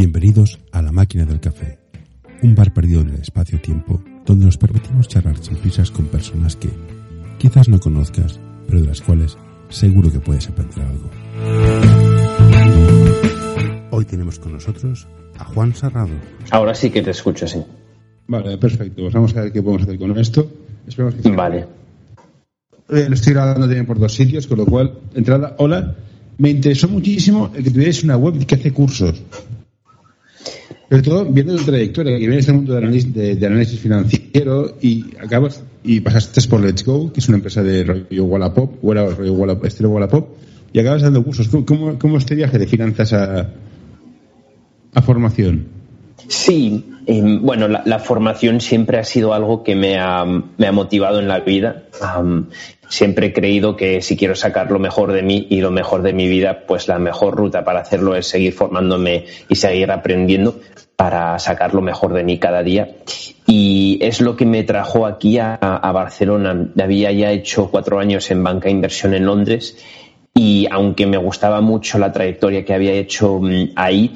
Bienvenidos a La Máquina del Café, un bar perdido en el espacio-tiempo donde nos permitimos charlar sin prisas con personas que quizás no conozcas, pero de las cuales seguro que puedes aprender algo. Hoy tenemos con nosotros a Juan Sarrado. Ahora sí que te escucho, sí. Vale, perfecto. Pues vamos a ver qué podemos hacer con esto. Esperemos que Vale. Eh, lo estoy grabando también por dos sitios, con lo cual, entrada, hola. Me interesó muchísimo el que tuvierais una web que hace cursos. Sobre todo viendo tu trayectoria, que viene de este mundo de análisis, financiero y acabas y pasaste por Let's Go, que es una empresa de rollo Wallapop, rollo Wallapop, Wallapop, y acabas dando cursos. ¿Cómo, cómo, cómo es este viaje de finanzas a, a formación? Sí, bueno, la, formación siempre ha sido algo que me ha, motivado en la vida. Um, siempre he creído que si quiero sacar lo mejor de mí y lo mejor de mi vida, pues la mejor ruta para hacerlo es seguir formándome y seguir aprendiendo para sacar lo mejor de mí cada día. Y es lo que me trajo aquí a, Barcelona. Había ya hecho cuatro años en banca inversión en Londres y aunque me gustaba mucho la trayectoria que había hecho um, ahí,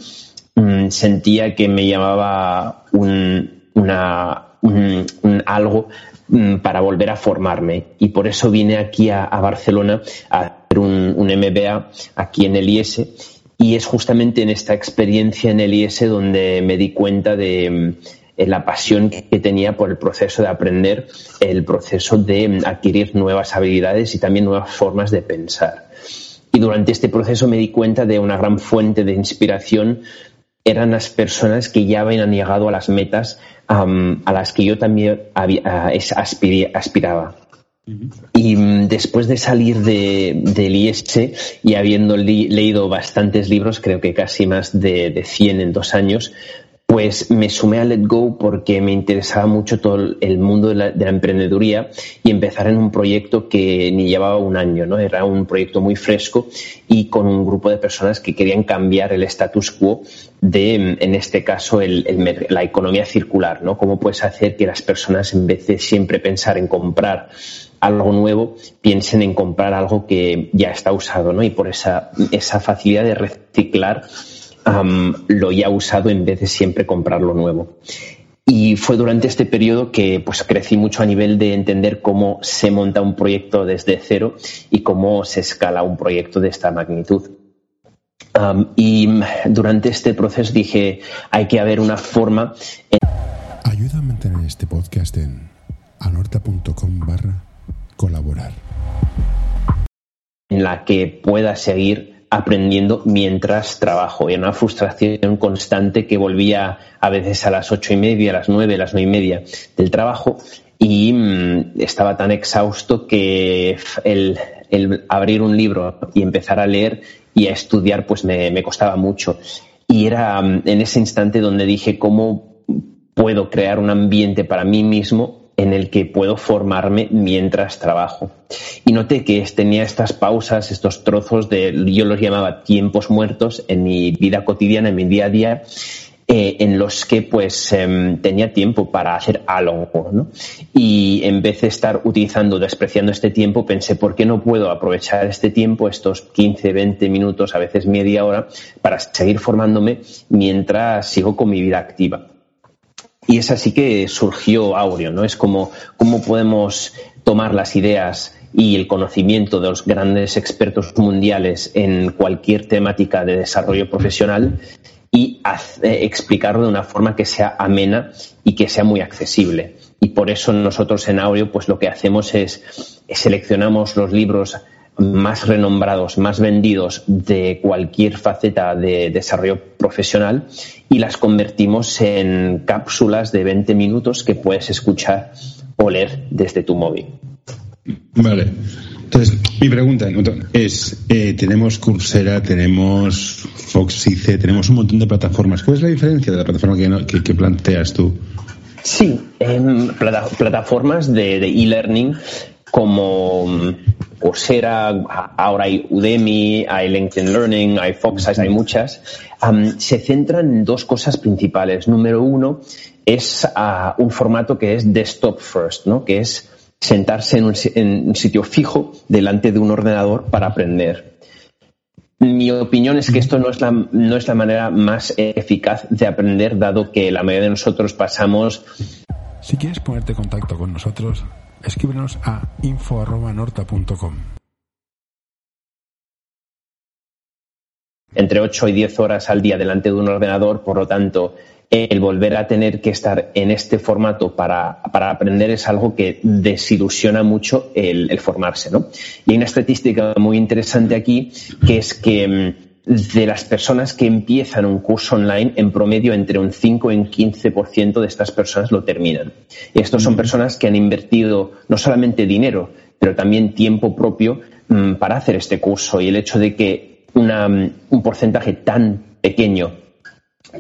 um, sentía que me llamaba un, una, un, un algo para volver a formarme y por eso vine aquí a, Barcelona a hacer un, un, MBA aquí en el IES y es justamente en esta experiencia en el IES donde me di cuenta de la pasión que tenía por el proceso de aprender, el proceso de adquirir nuevas habilidades y también nuevas formas de pensar. Y durante este proceso me di cuenta de una gran fuente de inspiración eran las personas que ya habían llegado a las metas um, a las que yo también había, aspiré, aspiraba. Uh -huh. Y um, después de salir de, del IES y habiendo leído bastantes libros, creo que casi más de, de 100 en dos años, pues me sumé a Let Go porque me interesaba mucho todo el mundo de la, de la, emprendeduría y empezar en un proyecto que ni llevaba un año, ¿no? Era un proyecto muy fresco y con un grupo de personas que querían cambiar el status quo de, en este caso, el, la economía circular, ¿no? Cómo puedes hacer que las personas, en vez de siempre pensar en comprar algo nuevo, piensen en comprar algo que ya está usado, ¿no? Y por esa, esa facilidad de reciclar Um, lo ya usado en vez de siempre comprar lo nuevo. Y fue durante este periodo que pues, crecí mucho a nivel de entender cómo se monta un proyecto desde cero y cómo se escala un proyecto de esta magnitud. Um, y durante este proceso dije, hay que haber una forma... En... Ayuda a mantener este podcast en anorta.com barra colaborar. En la que pueda seguir aprendiendo mientras trabajo. Y una frustración constante que volvía a veces a las ocho y media, a las nueve, a las nueve y media del trabajo y mmm, estaba tan exhausto que el, abrir un libro y empezar a leer y a estudiar pues me, costaba mucho. Y era um, en ese instante donde dije cómo puedo crear un ambiente para mí mismo en el que puedo formarme mientras trabajo. Y noté que tenía estas pausas, estos trozos de, yo los llamaba tiempos muertos en mi vida cotidiana, en mi día a día, eh, en los que pues eh, tenía tiempo para hacer algo, ¿no? Y en vez de estar utilizando, despreciando este tiempo, pensé, ¿por qué no puedo aprovechar este tiempo, estos 15, 20 minutos, a veces media hora, para seguir formándome mientras sigo con mi vida activa? Y es así que surgió Aureo, ¿no? Es como cómo podemos tomar las ideas y el conocimiento de los grandes expertos mundiales en cualquier temática de desarrollo profesional y hace, explicarlo de una forma que sea amena y que sea muy accesible. Y por eso nosotros en Aureo, pues lo que hacemos es seleccionamos los libros más renombrados, más vendidos de cualquier faceta de desarrollo profesional y las convertimos en cápsulas de 20 minutos que puedes escuchar o leer desde tu móvil. Vale. Entonces, mi pregunta es, eh, tenemos Coursera, tenemos Foxice, tenemos un montón de plataformas. ¿Cuál es la diferencia de la plataforma que, no, que, que planteas tú? Sí, en plata, plataformas de e-learning como Coursera, ahora hay Udemy, hay LinkedIn Learning, hay Fox, hay muchas, um, se centran en dos cosas principales. Número uno es uh, un formato que es desktop first, ¿no? que es sentarse en un, en un, sitio fijo delante de un ordenador para aprender. mi opinión es que esto no es, la, no es la manera más eficaz de aprender, dado que la mayoría de nosotros pasamos. Si quieres ponerte en contacto con nosotros, escríbenos a info.norta.com. Entre 8 y 10 horas al día delante de un ordenador, por lo tanto, el volver a tener que estar en este formato para, aprender es algo que desilusiona mucho el, formarse. ¿no? Y hay una estadística muy interesante aquí, que es que mm, de las personas que empiezan un curso online, en promedio entre un 5 y un 15% de estas personas lo terminan. Y estos son personas que han invertido no solamente dinero, pero también tiempo propio mm, para hacer este curso. Y el hecho de que mm, un porcentaje tan pequeño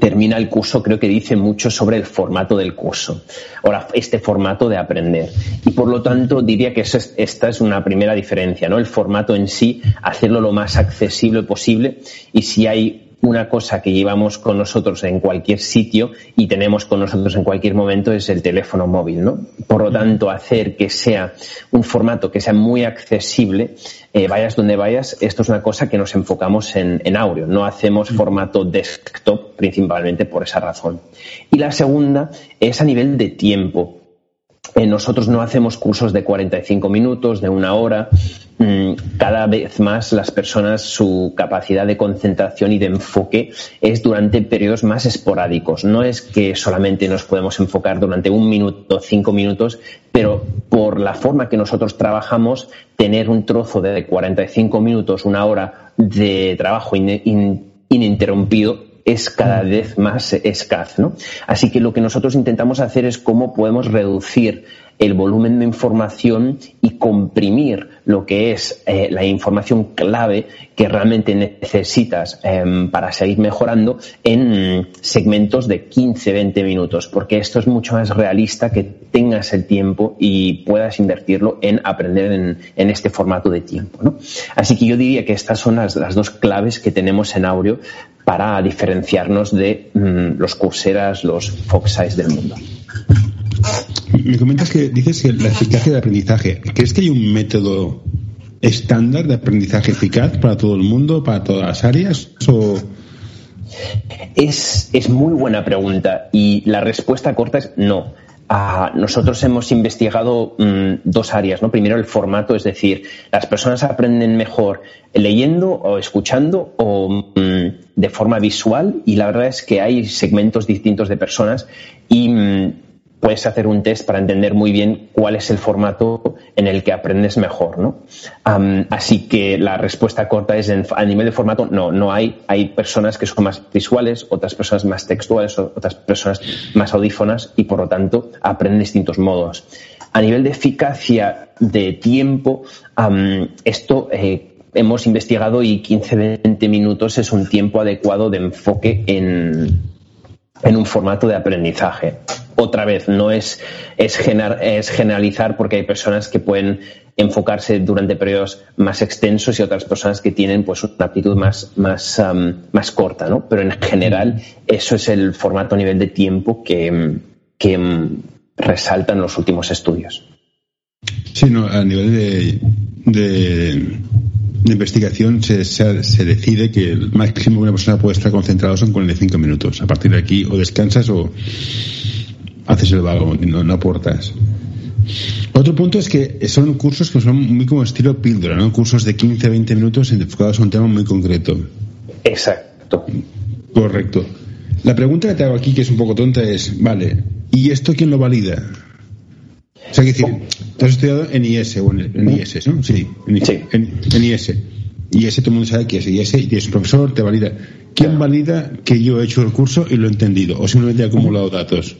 termina el curso creo que dice mucho sobre el formato del curso, ahora este formato de aprender. Y por lo tanto diría que esta es una primera diferencia, ¿no? El formato en sí, hacerlo lo más accesible posible y si hay una cosa que llevamos con nosotros en cualquier sitio y tenemos con nosotros en cualquier momento es el teléfono móvil, ¿no? Por lo tanto, hacer que sea un formato que sea muy accesible, eh, vayas donde vayas, esto es una cosa que nos enfocamos en, en Aureo. No hacemos formato desktop principalmente por esa razón. Y la segunda es a nivel de tiempo. Eh, nosotros no hacemos cursos de 45 minutos, de una hora. Mm, cada vez más las personas, su capacidad de concentración y de enfoque es durante periodos más esporádicos. No es que solamente nos podemos enfocar durante un minuto, cinco minutos, pero por la forma que nosotros trabajamos, tener un trozo de 45 minutos, una hora de trabajo ininterrumpido es cada vez más escaz. ¿no? Así que lo que nosotros intentamos hacer es cómo podemos reducir el volumen de información y comprimir lo que es eh, la información clave que realmente necesitas em, para seguir mejorando en segmentos de 15-20 minutos, porque esto es mucho más realista que tengas el tiempo y puedas invertirlo en aprender en, este formato de tiempo. ¿no? Así que yo diría que estas son las, dos claves que tenemos en Aureo para diferenciarnos de mm, los curseras, los Foxeyes del mundo. Me comentas que dices que la eficacia de aprendizaje. ¿Crees que hay un método estándar de aprendizaje eficaz para todo el mundo, para todas las áreas? O... Es, muy buena pregunta y la respuesta corta es no. Ah, nosotros hemos investigado mm, dos áreas. ¿no? Primero, el formato, es decir, las personas aprenden mejor leyendo o escuchando o mm, de forma visual y la verdad es que hay segmentos distintos de personas y mm, puedes hacer un test para entender muy bien cuál es el formato en el que aprendes mejor, ¿no? así que la respuesta corta es a nivel de formato, no, no hay. Hay personas que son más visuales, otras personas más textuales, otras personas más audífonas y por lo tanto aprenden distintos modos. A nivel de eficacia de tiempo, esto eh, hemos investigado y 15-20 minutos es un tiempo adecuado de enfoque en, en un formato de aprendizaje otra vez, no es, es, es, generalizar porque hay personas que pueden enfocarse durante periodos más extensos y otras personas que tienen pues una aptitud más, más, más corta, ¿no? Pero en general eso es el formato a nivel de tiempo que, que resaltan los últimos estudios. Sí, no, a nivel de, investigación se, se, decide que el máximo que una persona puede estar concentrado son 45 minutos. A partir de aquí o descansas o haces el vago, no, no aportas. Otro punto es que son cursos que son muy como estilo píldora, ¿no? Cursos de 15, 20 minutos enfocados a un tema muy concreto. Exacto. Correcto. La pregunta que te hago aquí, que es un poco tonta, es, vale, ¿y esto quién lo valida? O sea, que decir, tú has estudiado en IS, o en, IS, ¿no? Sí, en, sí. en, IS. IS todo el mundo sabe que es IS y es profesor, te valida. ¿Quién valida que yo he hecho el curso y lo he entendido? ¿O simplemente he acumulado datos?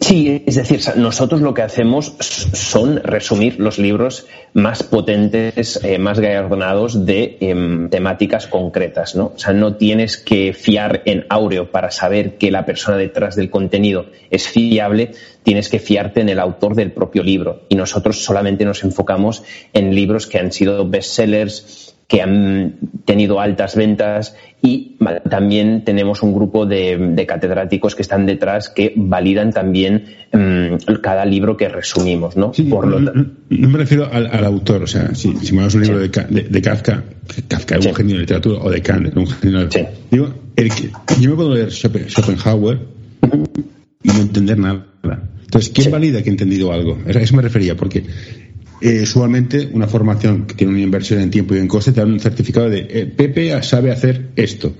Sí, es decir, nosotros lo que hacemos son resumir los libros más potentes, eh, más galardonados de em, temáticas concretas, ¿no? O sea, no tienes que fiar en Aureo para saber que la persona detrás del contenido es fiable, tienes que fiarte en el autor del propio libro. Y nosotros solamente nos enfocamos en libros que han sido bestsellers, que han tenido altas ventas y también tenemos un grupo de, catedráticos que están detrás que validan también mm, cada libro que resumimos, ¿no? Por lo no, me refiero al, autor, o sea, si, si me das un libro de, Kafka, Kafka es un genio de literatura, o de Kant, un genio de... Digo, yo me puedo leer Schopenhauer y no entender nada. Entonces, ¿quién valida que he entendido algo? A eso me refería, porque eh, usualmente una formación que tiene una inversión en tiempo y en coste te da un certificado de eh, Pepe sabe hacer esto.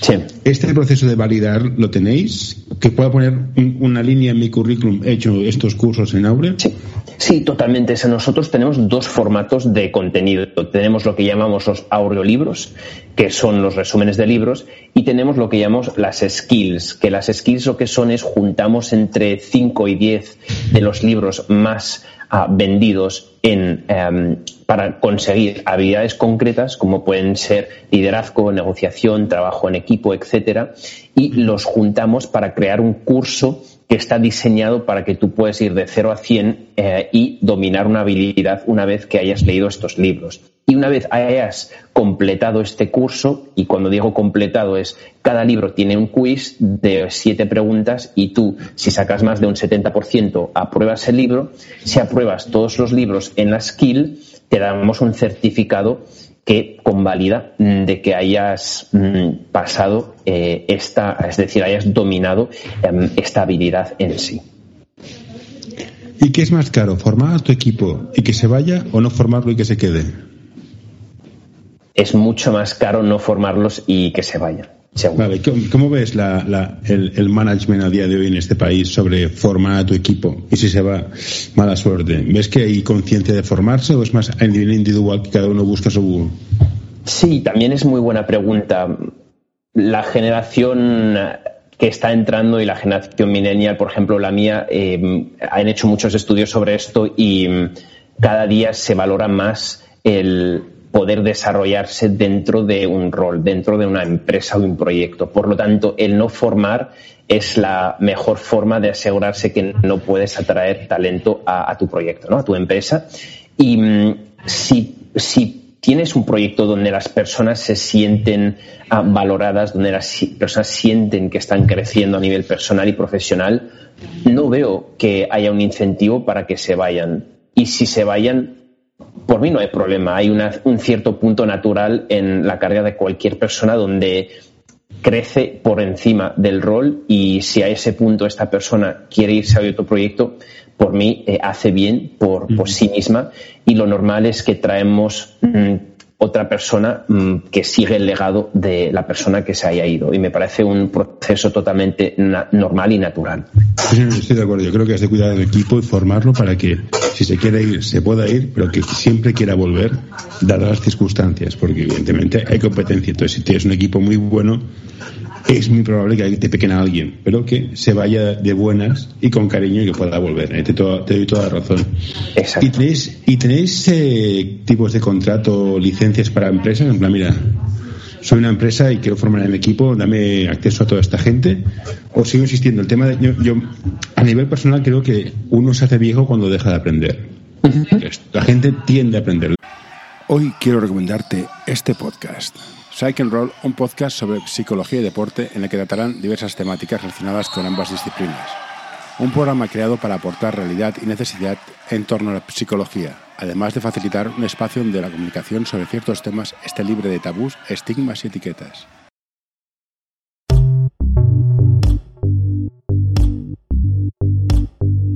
Sí. ¿Este proceso de validar lo tenéis? ¿Que pueda poner una línea en mi currículum he hecho estos cursos en Aure? Sí. Sí, totalmente. Nosotros tenemos dos formatos de contenido. Tenemos lo que llamamos los aureolibros, que son los resúmenes de libros, y tenemos lo que llamamos las skills, que las skills lo que son es juntamos entre 5 y 10 de los libros más vendidos en, em, para conseguir habilidades concretas como pueden ser liderazgo, negociación, trabajo en equipo, etcétera, y los juntamos para crear un curso que está diseñado para que tú puedas ir de 0 a 100 eh, y dominar una habilidad una vez que hayas leído estos libros. Y una vez hayas completado este curso, y cuando digo completado es cada libro tiene un quiz de siete preguntas y tú, si sacas más de un 70%, apruebas el libro. Si apruebas todos los libros en la skill, te damos un certificado que convalida mm, de que hayas mm, pasado eh, esta, es decir, hayas dominado em, esta habilidad en sí. ¿Y qué es más caro, formar a tu equipo y que se vaya o no formarlo y que se quede? Es mucho más caro no formarlos y que se vayan. Vale, ¿cómo, ves el, management a día de hoy en este país sobre formar a tu equipo? Y si se va, mala suerte. ¿Ves que hay conciencia de formarse o es más a nivel individual que cada uno busca su... Sí, también es muy buena pregunta. La generación que está entrando y la generación millennial, por ejemplo, la mía, eh, han hecho muchos estudios sobre esto y mm, cada día se valora más el poder desarrollarse dentro de un rol, dentro de una empresa o un proyecto. Por lo tanto, el no formar es la mejor forma de asegurarse que no puedes atraer talento a, tu proyecto, ¿no? a tu empresa. Y mm, si, si tienes un proyecto donde las personas se sienten ah, valoradas, donde las personas sienten que están creciendo a nivel personal y profesional, no veo que haya un incentivo para que se vayan. Y si se vayan, por mí no hay problema. Hay un cierto punto natural en la carga de cualquier persona donde crece por encima del rol y si a ese punto esta persona quiere irse a otro proyecto, por mí eh, hace bien por, por, sí misma y lo normal es que traemos mm, otra persona mm, que sigue el legado de la persona que se haya ido. Y me parece un proceso totalmente normal y natural. estoy de acuerdo. Yo creo que has de cuidar del equipo y formarlo para que, si se quiere ir, se pueda ir, pero que siempre quiera volver, dadas las circunstancias, porque evidentemente hay competencia. Entonces, si tienes un equipo muy bueno, es muy probable que te pequen a alguien, pero que se vaya de buenas y con cariño y que pueda volver. ¿eh? Te, doy toda la razón. Exacto. ¿Y tenéis, y tenéis eh, tipos de contrato, licencias para empresas? En plan, mira, soy una empresa y quiero formar un equipo, dame acceso a toda esta gente. O sigo insistiendo, el tema de. Yo, yo a nivel personal, creo que uno se hace viejo cuando deja de aprender. La gente tiende a aprender. Hoy quiero recomendarte este podcast. And Roll, un podcast sobre psicología y deporte en el que tratarán diversas temáticas relacionadas con ambas disciplinas. Un programa creado para aportar realidad y necesidad en torno a la psicología, además de facilitar un espacio donde la comunicación sobre ciertos temas esté libre de tabús, estigmas y etiquetas.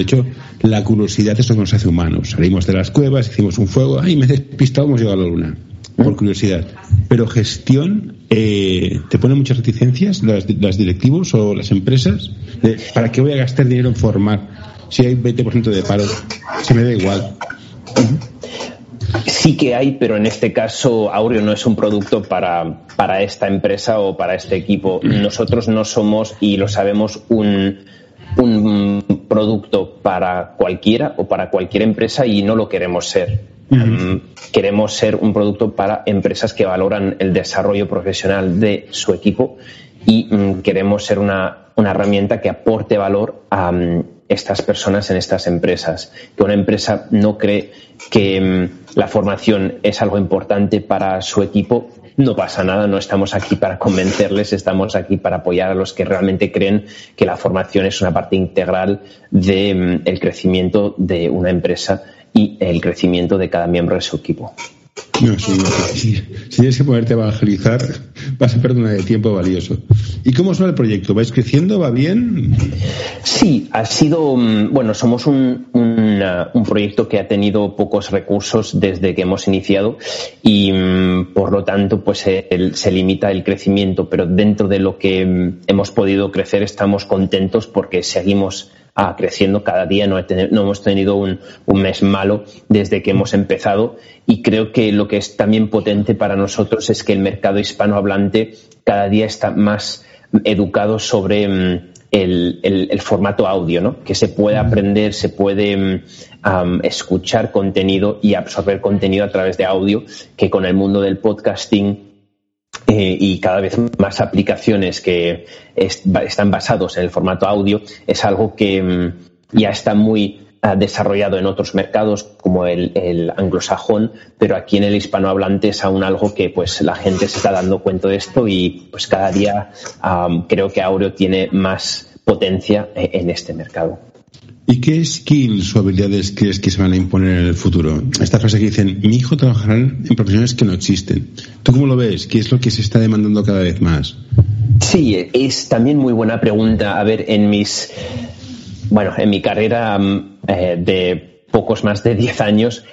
De hecho, la curiosidad es lo que nos hace humanos. Salimos de las cuevas, hicimos un fuego, ay, me he despistado, hemos llegado a la luna. Por curiosidad. Pero gestión, eh, ¿te pone muchas reticencias las, directivos o las empresas? ¿Para qué voy a gastar dinero en formar? Si hay 20% de paro, se me da igual. Sí que hay, pero en este caso Aureo no es un producto para, para esta empresa o para este equipo. Nosotros no somos, y lo sabemos, un, un producto para cualquiera o para cualquier empresa y no lo queremos ser. Um, queremos ser un producto para empresas que valoran el desarrollo profesional de su equipo y um, queremos ser una, una, herramienta que aporte valor a um, estas personas en estas empresas. Que una empresa no cree que la formación es algo importante para su equipo, no pasa nada, no estamos aquí para convencerles, estamos aquí para apoyar a los que realmente creen que la formación es una parte integral del de, crecimiento de una empresa y el crecimiento de cada miembro de su equipo. No, si, tienes que ponerte a evangelizar, vas a perder un tiempo valioso. ¿Y cómo va el proyecto? ¿Vais creciendo? ¿Va bien? Sí, ha sido, bueno, somos un, un, un proyecto que ha tenido pocos recursos desde que hemos iniciado y por lo tanto pues el, se limita el crecimiento, pero dentro de lo que hemos podido crecer estamos contentos porque seguimos ah, creciendo. Cada día, no, hemos tenido un, un, mes malo desde que hemos empezado. Y creo que lo que es también potente para nosotros es que el mercado hispanohablante cada día está más educado sobre um, el, el, el, formato audio, ¿no? que se puede aprender, se puede um, escuchar contenido y absorber contenido a través de audio, que con el mundo del podcasting eh, y cada vez más aplicaciones que est están basados en el formato audio es algo que um, ya está muy uh, desarrollado en otros mercados como el, anglosajón, pero aquí en el hispanohablante es aún algo que pues la gente se está dando cuenta de esto y pues cada día um, creo que Aureo tiene más potencia en este mercado. ¿Y qué skills o habilidades crees que se van a imponer en el futuro? Esta frase que dicen, mi hijo trabajará en profesiones que no existen. ¿Tú cómo lo ves? ¿Qué es lo que se está demandando cada vez más? Sí, es también muy buena pregunta. A ver, en mis, bueno, en mi carrera eh, de pocos más de 10 años,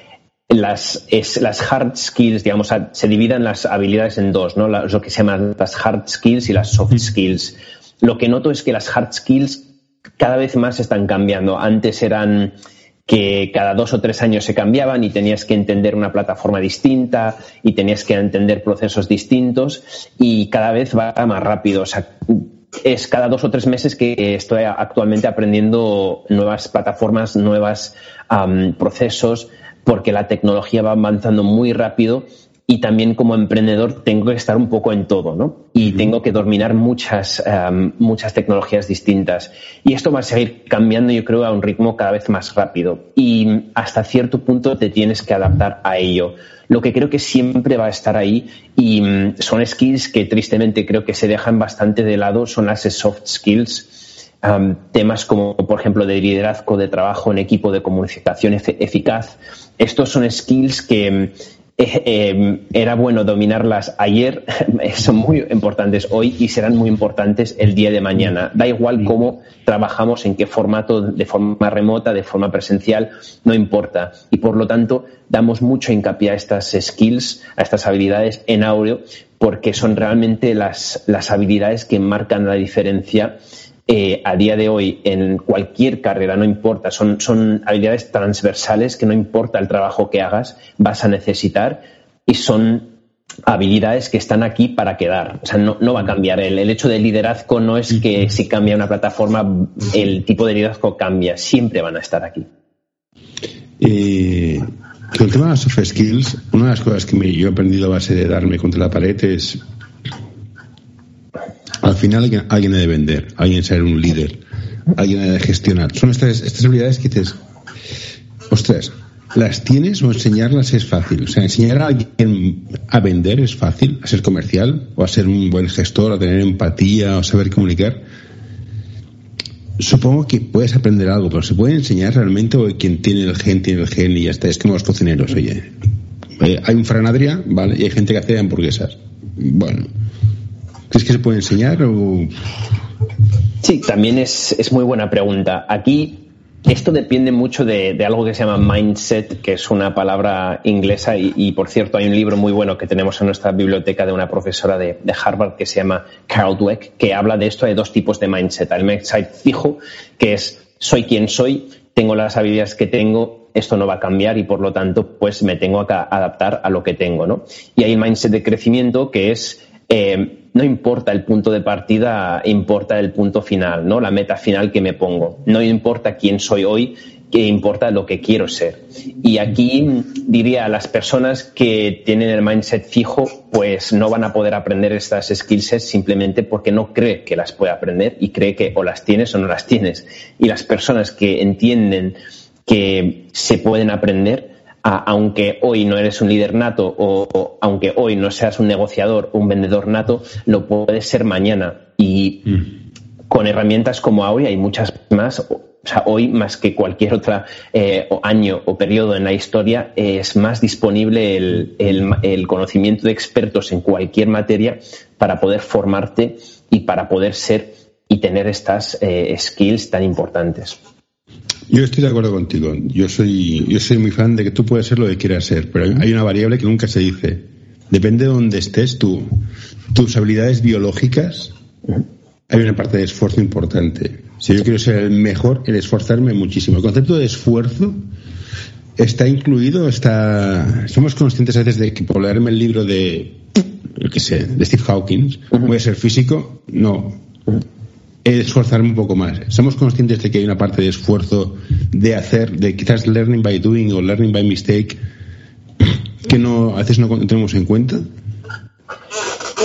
las, es, las hard skills, digamos, se dividen las habilidades en dos, ¿no? Lo que se llaman las hard skills y las soft skills. Lo que noto es que las hard skills cada vez más están cambiando. Antes eran que cada dos o tres años se cambiaban y tenías que entender una plataforma distinta y tenías que entender procesos distintos y cada vez va más rápido. O sea, es cada dos o tres meses que estoy actualmente aprendiendo nuevas plataformas, nuevos procesos, porque la tecnología va avanzando muy rápido y también como emprendedor tengo que estar un poco en todo, ¿no? Y tengo que dominar muchas, um, muchas tecnologías distintas. Y esto va a seguir cambiando, yo creo, a un ritmo cada vez más rápido. Y hasta cierto punto te tienes que adaptar a ello. Lo que creo que siempre va a estar ahí y um, son skills que tristemente creo que se dejan bastante de lado, son las soft skills. Um, temas como, por ejemplo, de liderazgo, de trabajo en equipo, de comunicación eficaz. Estos son skills que eh, eh, era bueno dominarlas ayer, son muy importantes hoy y serán muy importantes el día de mañana. Da igual cómo trabajamos, en qué formato, de forma remota, de forma presencial, no importa. Y por lo tanto, damos mucho hincapié a estas skills, a estas habilidades en Aureo, porque son realmente las, las habilidades que marcan la diferencia eh, a día de hoy en cualquier carrera, no importa, son, son habilidades transversales que no importa el trabajo que hagas, vas a necesitar y son habilidades que están aquí para quedar. O sea, no, no va a cambiar. El, el, hecho del liderazgo no es que si cambia una plataforma, el tipo de liderazgo cambia. Siempre van a estar aquí. Con el tema de las soft skills, una de las cosas que me, yo he aprendido a base de darme contra la pared es al final alguien, alguien ha de vender, alguien ser un líder, alguien ha de gestionar. Son estas, estas habilidades que dices, ostras, ¿las tienes o enseñarlas es fácil? O sea, enseñar a alguien a vender es fácil, a ser comercial, o a ser un buen gestor, a tener empatía, o saber comunicar. Supongo que puedes aprender algo, pero se puede enseñar realmente o quien tiene el gen tiene el gen y ya está. Es como los cocineros, oye. Eh, hay un Fran Adrià, ¿vale? Y hay gente que hace hamburguesas. Bueno, ¿Crees que se puede enseñar o...? Sí, también es, es muy buena pregunta. Aquí esto depende mucho de, de, algo que se llama mindset, que es una palabra inglesa y, por cierto hay un libro muy bueno que tenemos en nuestra biblioteca de una profesora de, de, Harvard que se llama Carol Dweck, que habla de esto de dos tipos de mindset. El mindset fijo, que es soy quien soy, tengo las habilidades que tengo tengo, esto no va a cambiar y por lo tanto, pues me tengo que adaptar a lo que tengo, ¿no? Y hay el mindset de crecimiento que es eh, no importa el punto de partida, importa el punto final, ¿no? La meta final que me pongo. No importa quién soy hoy, que importa lo que quiero ser. Y aquí diría a las personas que tienen el mindset fijo, pues no van a poder aprender estas skills simplemente porque no cree que las puede aprender y cree que o las tienes o no las tienes. Y las personas que entienden que se pueden aprender, aunque hoy no eres un líder nato o, aunque hoy no seas un negociador o un vendedor nato, lo puedes ser mañana. Y mm. con herramientas como Auri hay muchas más. O sea, hoy más que cualquier otro eh, año o periodo en la historia es más disponible el, conocimiento de expertos en cualquier materia para poder formarte y para poder ser y tener estas eh, skills tan importantes. Yo estoy de acuerdo contigo. Yo soy, yo soy muy fan de que tú puedes ser lo que quieras ser, pero hay una variable que nunca se dice. Depende de dónde estés tú, tus habilidades biológicas, hay una parte de esfuerzo importante. Si yo quiero ser el mejor, el esforzarme muchísimo. El concepto de esfuerzo está incluido, está. Somos conscientes a veces de que por leerme el libro de, yo qué sé, de Steve Hawkins, voy a ser físico. No esforzarme un poco más. Somos conscientes de que hay una parte de esfuerzo de hacer, de quizás learning by doing o learning by mistake, que no, a veces no tenemos en cuenta.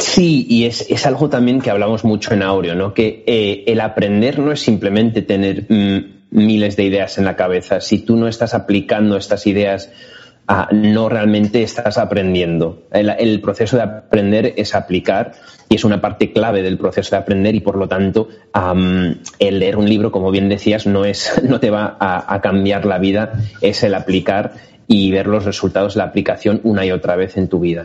Sí, y es, es algo también que hablamos mucho en Aureo, ¿no? Que eh, el aprender no es simplemente tener mm, miles de ideas en la cabeza. Si tú no estás aplicando estas ideas no realmente estás aprendiendo. El, proceso de aprender es aplicar y es una parte clave del proceso de aprender y por lo tanto el leer un libro, como bien decías, no, es, no te va a, cambiar la vida, es el aplicar y ver los resultados de la aplicación una y otra vez en tu vida.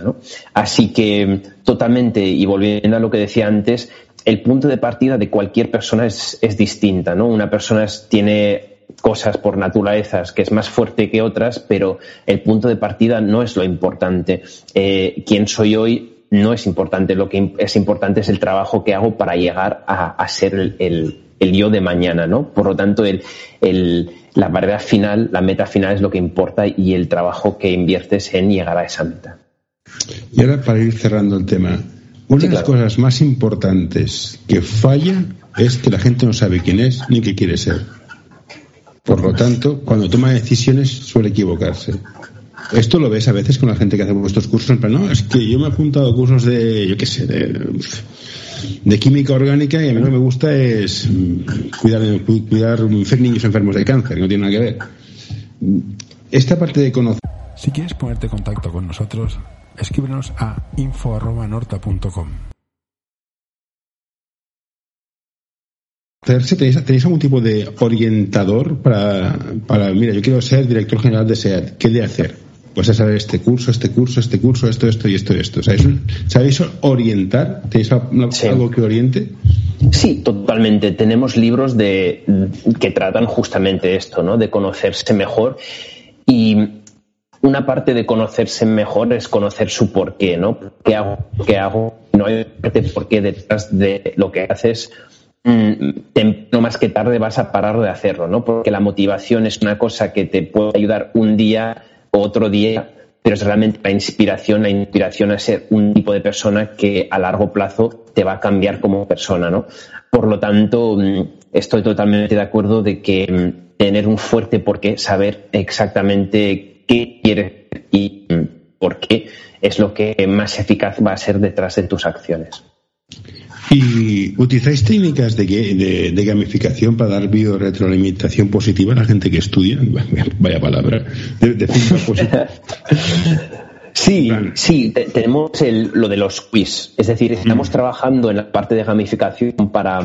Así que totalmente, y volviendo a lo que decía antes, el punto de partida de cualquier persona es, es distinta. ¿no? Una persona tiene cosas por naturalezas que es más fuerte que otras, pero el punto de partida no es lo importante. Eh, quién soy hoy no es importante, lo que es importante es el trabajo que hago para llegar a, ser el, yo de mañana, ¿no? Por lo tanto, la barrera final, la meta final es lo que importa y el trabajo que inviertes en llegar a esa meta. Y ahora para ir cerrando el tema, una de las cosas más importantes que falla es que la gente no sabe quién es ni qué quiere ser. Por lo tanto, cuando toma decisiones suele equivocarse. Esto lo ves a veces con la gente que hace vuestros cursos, en plan, no, es que yo me he apuntado cursos de, yo qué sé, de, química orgánica y a mí lo que me gusta es cuidar, cuidar niños enfermos de cáncer, no tiene nada que ver. Esta parte de conocer. Si quieres ponerte en contacto con nosotros, escríbenos a info.norta.com. ¿Tenéis, algún tipo de orientador para, para, mira, yo quiero ser director general de SEAT, ¿qué de hacer? Pues es saber este curso, este curso, este curso, esto, esto y esto y esto. ¿Sabéis, ¿sabéis orientar? ¿Tenéis algo que oriente? Sí, totalmente. Tenemos libros de, que tratan justamente esto, ¿no? De conocerse mejor. Y una parte de conocerse mejor es conocer su porqué, ¿no? ¿Qué hago? ¿Qué hago? No hay parte porqué detrás de lo que haces no más que tarde vas a parar de hacerlo, ¿no? Porque la motivación es una cosa que te puede ayudar un día o otro día, pero es realmente la inspiración, la inspiración a ser un tipo de persona que a largo plazo te va a cambiar como persona, ¿no? Por lo tanto, mm, estoy totalmente de acuerdo de que mm, tener un fuerte porqué, saber exactamente qué quieres y por qué es lo que más eficaz va a ser detrás de tus acciones. ¿Y utilizáis técnicas de, de, gamificación para dar retroalimentación positiva a la gente que estudia? Vaya palabra. De, Sí, sí, tenemos lo de los quiz. Es decir, estamos mm. trabajando en la parte de gamificación para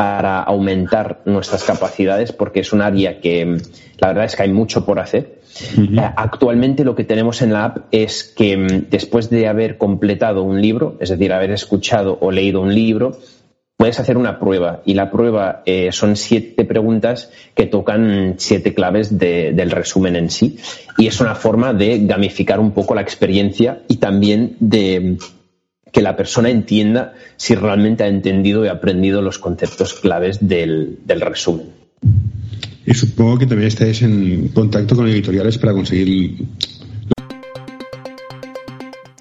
para aumentar nuestras capacidades porque es un área que la verdad es que hay mucho por hacer. Eh, actualmente lo que tenemos en la app es que mm, después de haber completado un libro, es decir, haber escuchado o leído un libro, puedes hacer una prueba. Y la prueba eh, son siete preguntas que tocan siete claves del resumen en sí. Y es una forma de gamificar un poco la experiencia y también de que la persona entienda si realmente ha entendido y aprendido los conceptos claves del, resumen. Y supongo que también estáis en contacto con editoriales para conseguir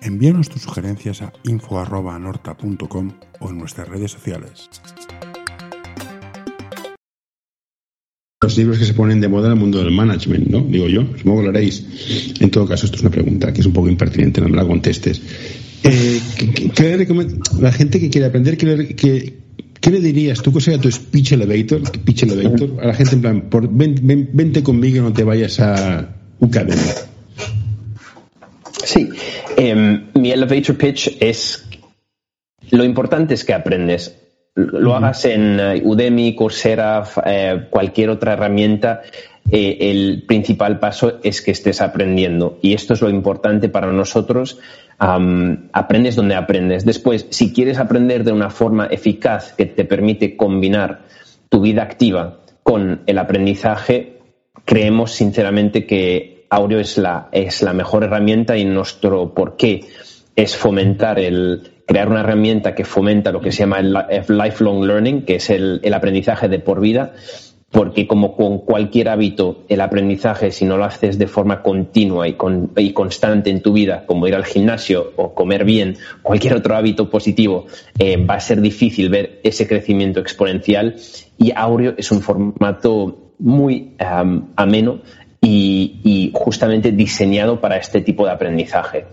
Envíanos tus sugerencias a info.norta.com o en nuestras redes sociales. Los libros que se ponen de moda en el mundo del management, ¿no? Digo yo, supongo que lo haréis. En todo caso, esto es una pregunta que es un poco impertinente, no me la contestes. Eh, ¿qué, qué la gente que quiere aprender, ¿qué, qué, qué le dirías tú que sea tu speech elevator, speech elevator a la gente en plan, por, ven, ven, vente conmigo y no te vayas a UCAD? Sí, eh, mi elevator pitch es lo importante es que aprendes. Lo hagas en uh, Udemy, Coursera, eh, cualquier otra herramienta, eh, el principal paso es que estés aprendiendo. Y esto es lo importante para nosotros. Aprendes donde aprendes. Después, si quieres aprender de una forma eficaz que te permite combinar tu vida activa con el aprendizaje, creemos sinceramente que Aureo es la, es la mejor herramienta y nuestro porqué es fomentar el crear una herramienta que fomenta lo que se llama el lifelong learning, que es el, el aprendizaje de por vida, porque como con cualquier hábito, el aprendizaje, si no lo haces de forma continua y, con, y, constante en tu vida, como ir al gimnasio o comer bien, cualquier otro hábito positivo, eh, va a ser difícil ver ese crecimiento exponencial. Y Aureo es un formato muy ameno y justamente diseñado para este tipo de aprendizaje.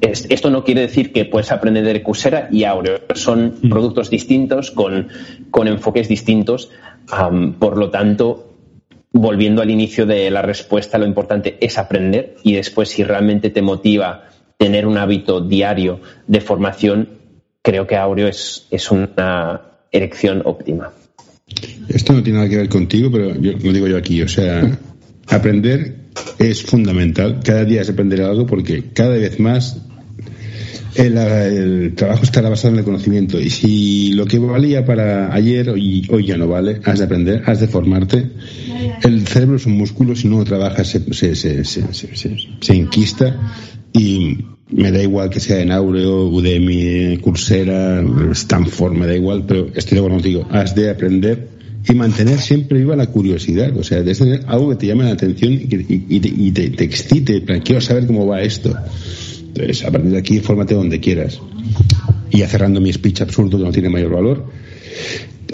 Esto no quiere decir que puedes aprender de Coursera y Aureo. Son mm. productos distintos, con, con enfoques distintos. Um, por lo tanto, volviendo al inicio de la respuesta, lo importante es aprender y después, si realmente te motiva tener un hábito diario de formación, creo que Aureo es, es una elección óptima. Esto no tiene nada que ver contigo, pero yo, lo digo yo aquí. O sea, aprender es fundamental. Cada día es aprender algo porque cada vez más el, el, trabajo estará basado en el conocimiento. Y si lo que valía para ayer, hoy, hoy ya no vale, has de aprender, has de formarte. El cerebro es un músculo, si no lo trabajas se, se, se, se, se enquista y me da igual que sea en Aureo, Udemy, Coursera, Stanford, me da igual, pero estoy de acuerdo contigo, has de aprender y mantener siempre viva la curiosidad, o sea, de tener algo que te llame la atención y, y, y te, te, excite, quiero saber cómo va esto. Entonces, a partir de aquí, fórmate donde quieras. Y ya cerrando mi speech absurdo que no tiene mayor valor,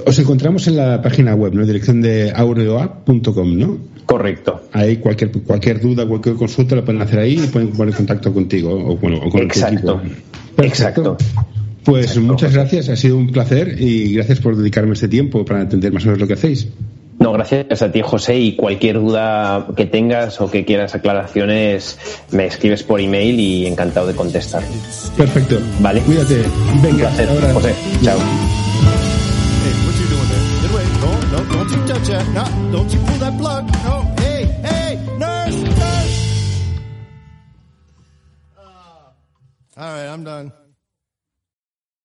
os encontramos en la página web, ¿no? Dirección de aureoapp.com, ¿no? Correcto. Ahí cualquier, cualquier duda, cualquier consulta la pueden hacer ahí y pueden poner en contacto contigo o, bueno, o con Exacto. Exacto. Pues Exacto. muchas gracias, ha sido un placer y gracias por dedicarme este tiempo para entender más o menos lo que hacéis. No, gracias a ti, José, y cualquier duda que tengas o que quieras aclaraciones, me escribes por email y encantado de contestar. Perfecto. Vale. Cuídate. Venga, un placer, ahora. José. Chao. All right, I'm done.